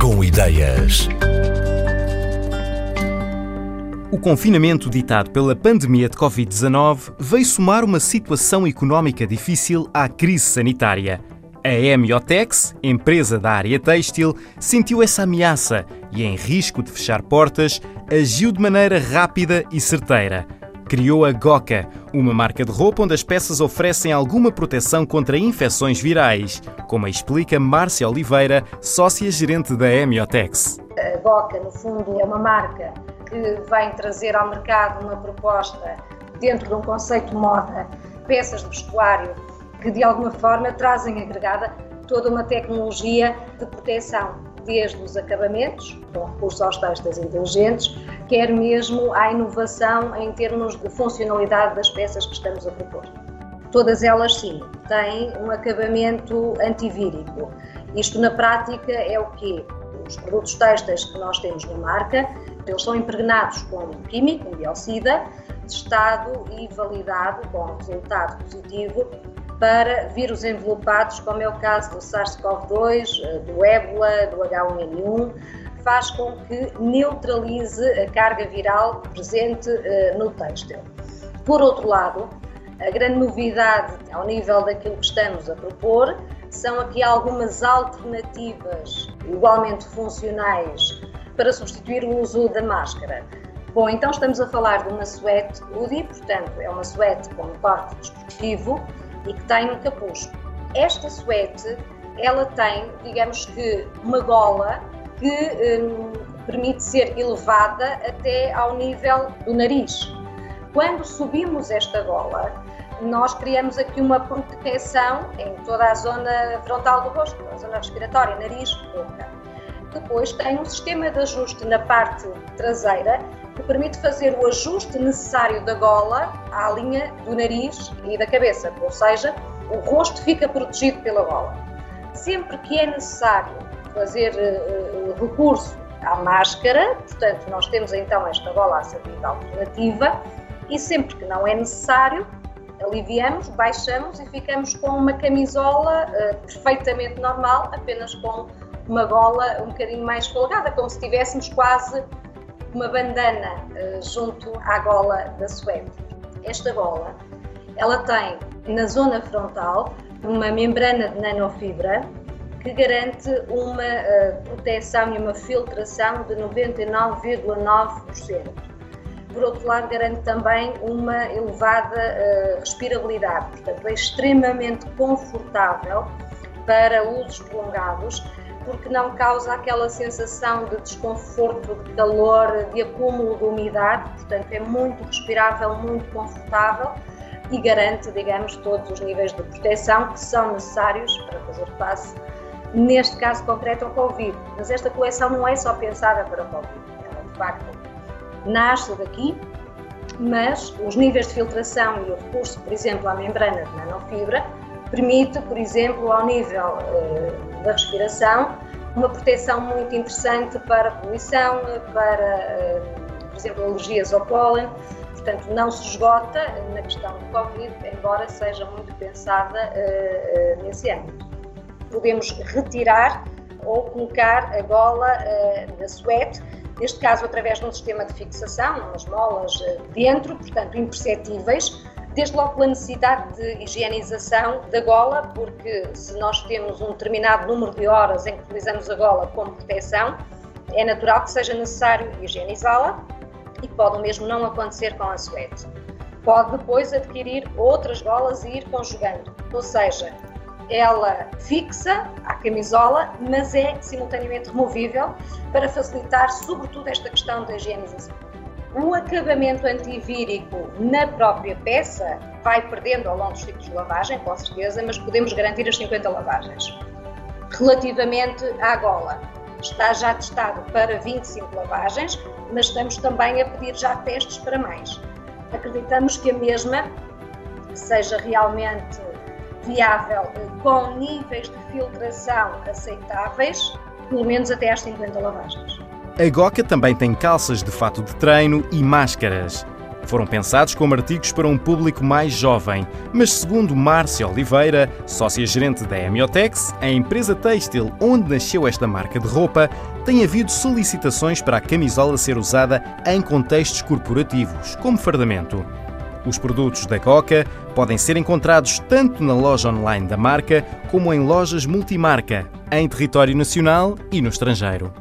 Com Ideias. O confinamento ditado pela pandemia de Covid-19 veio somar uma situação económica difícil à crise sanitária. A Hemiotex, empresa da área têxtil, sentiu essa ameaça e, em risco de fechar portas, agiu de maneira rápida e certeira criou a Goca, uma marca de roupa onde as peças oferecem alguma proteção contra infecções virais, como explica Márcia Oliveira, sócia-gerente da Hemiotex. A Goca, no fundo, é uma marca que vem trazer ao mercado uma proposta dentro de um conceito de moda, peças de vestuário que de alguma forma trazem agregada toda uma tecnologia de proteção desde os acabamentos, com recurso aos textos inteligentes, quer mesmo à inovação em termos de funcionalidade das peças que estamos a propor. Todas elas, sim, têm um acabamento antivírico. Isto, na prática, é o quê? Os produtos textos que nós temos na marca, eles são impregnados com um químico, um biocida, testado e validado com resultado positivo para vírus envelopados, como é o caso do SARS-CoV-2, eh, do ébola, do H1N1, faz com que neutralize a carga viral presente eh, no têxtil. Por outro lado, a grande novidade ao nível daquilo que estamos a propor são aqui algumas alternativas igualmente funcionais para substituir o uso da máscara. Bom, então estamos a falar de uma suéte UDI, portanto é uma suéte com um corte desportivo e que tem um capuz. Esta suéte, ela tem, digamos que, uma gola que hum, permite ser elevada até ao nível do nariz. Quando subimos esta gola, nós criamos aqui uma proteção em toda a zona frontal do rosto, a zona respiratória, nariz, boca. Depois tem um sistema de ajuste na parte traseira que permite fazer o ajuste necessário da gola à linha do nariz e da cabeça, ou seja, o rosto fica protegido pela gola. Sempre que é necessário fazer uh, recurso à máscara, portanto, nós temos então esta gola assertiva alternativa, e sempre que não é necessário, aliviamos, baixamos e ficamos com uma camisola uh, perfeitamente normal, apenas com uma gola um bocadinho mais folgada, como se tivéssemos quase uma bandana uh, junto à gola da suéte. Esta gola, ela tem na zona frontal uma membrana de nanofibra que garante uma uh, proteção e uma filtração de 99,9%. Por outro lado, garante também uma elevada uh, respirabilidade, portanto, é extremamente confortável para usos prolongados porque não causa aquela sensação de desconforto, de calor, de acúmulo de umidade, portanto é muito respirável, muito confortável e garante, digamos, todos os níveis de proteção que são necessários para fazer face, neste caso concreto, ao Covid. Mas esta coleção não é só pensada para o Covid, ela de facto nasce daqui, mas os níveis de filtração e o recurso, por exemplo, à membrana de nanofibra, permite, por exemplo, ao nível uh, da respiração, uma proteção muito interessante para poluição, para, uh, por exemplo, alergias ao pólen. Portanto, não se esgota na questão do Covid, embora seja muito pensada uh, nesse âmbito. Podemos retirar ou colocar a gola na suéte, neste caso através de um sistema de fixação, umas molas dentro, portanto imperceptíveis, Desde logo pela necessidade de higienização da gola, porque se nós temos um determinado número de horas em que utilizamos a gola como proteção, é natural que seja necessário higienizá-la e pode o mesmo não acontecer com a suéte. Pode depois adquirir outras golas e ir conjugando, ou seja, ela fixa a camisola, mas é simultaneamente removível para facilitar, sobretudo, esta questão da higienização. O acabamento antivírico na própria peça vai perdendo ao longo dos ciclos de lavagem, com certeza, mas podemos garantir as 50 lavagens. Relativamente à gola, está já testado para 25 lavagens, mas estamos também a pedir já testes para mais. Acreditamos que a mesma seja realmente viável com níveis de filtração aceitáveis, pelo menos até às 50 lavagens. A Goca também tem calças de fato de treino e máscaras. Foram pensados como artigos para um público mais jovem, mas segundo Márcia Oliveira, sócia-gerente da Hemiotex, a empresa têxtil onde nasceu esta marca de roupa, tem havido solicitações para a camisola ser usada em contextos corporativos, como fardamento. Os produtos da Coca podem ser encontrados tanto na loja online da marca como em lojas multimarca, em território nacional e no estrangeiro.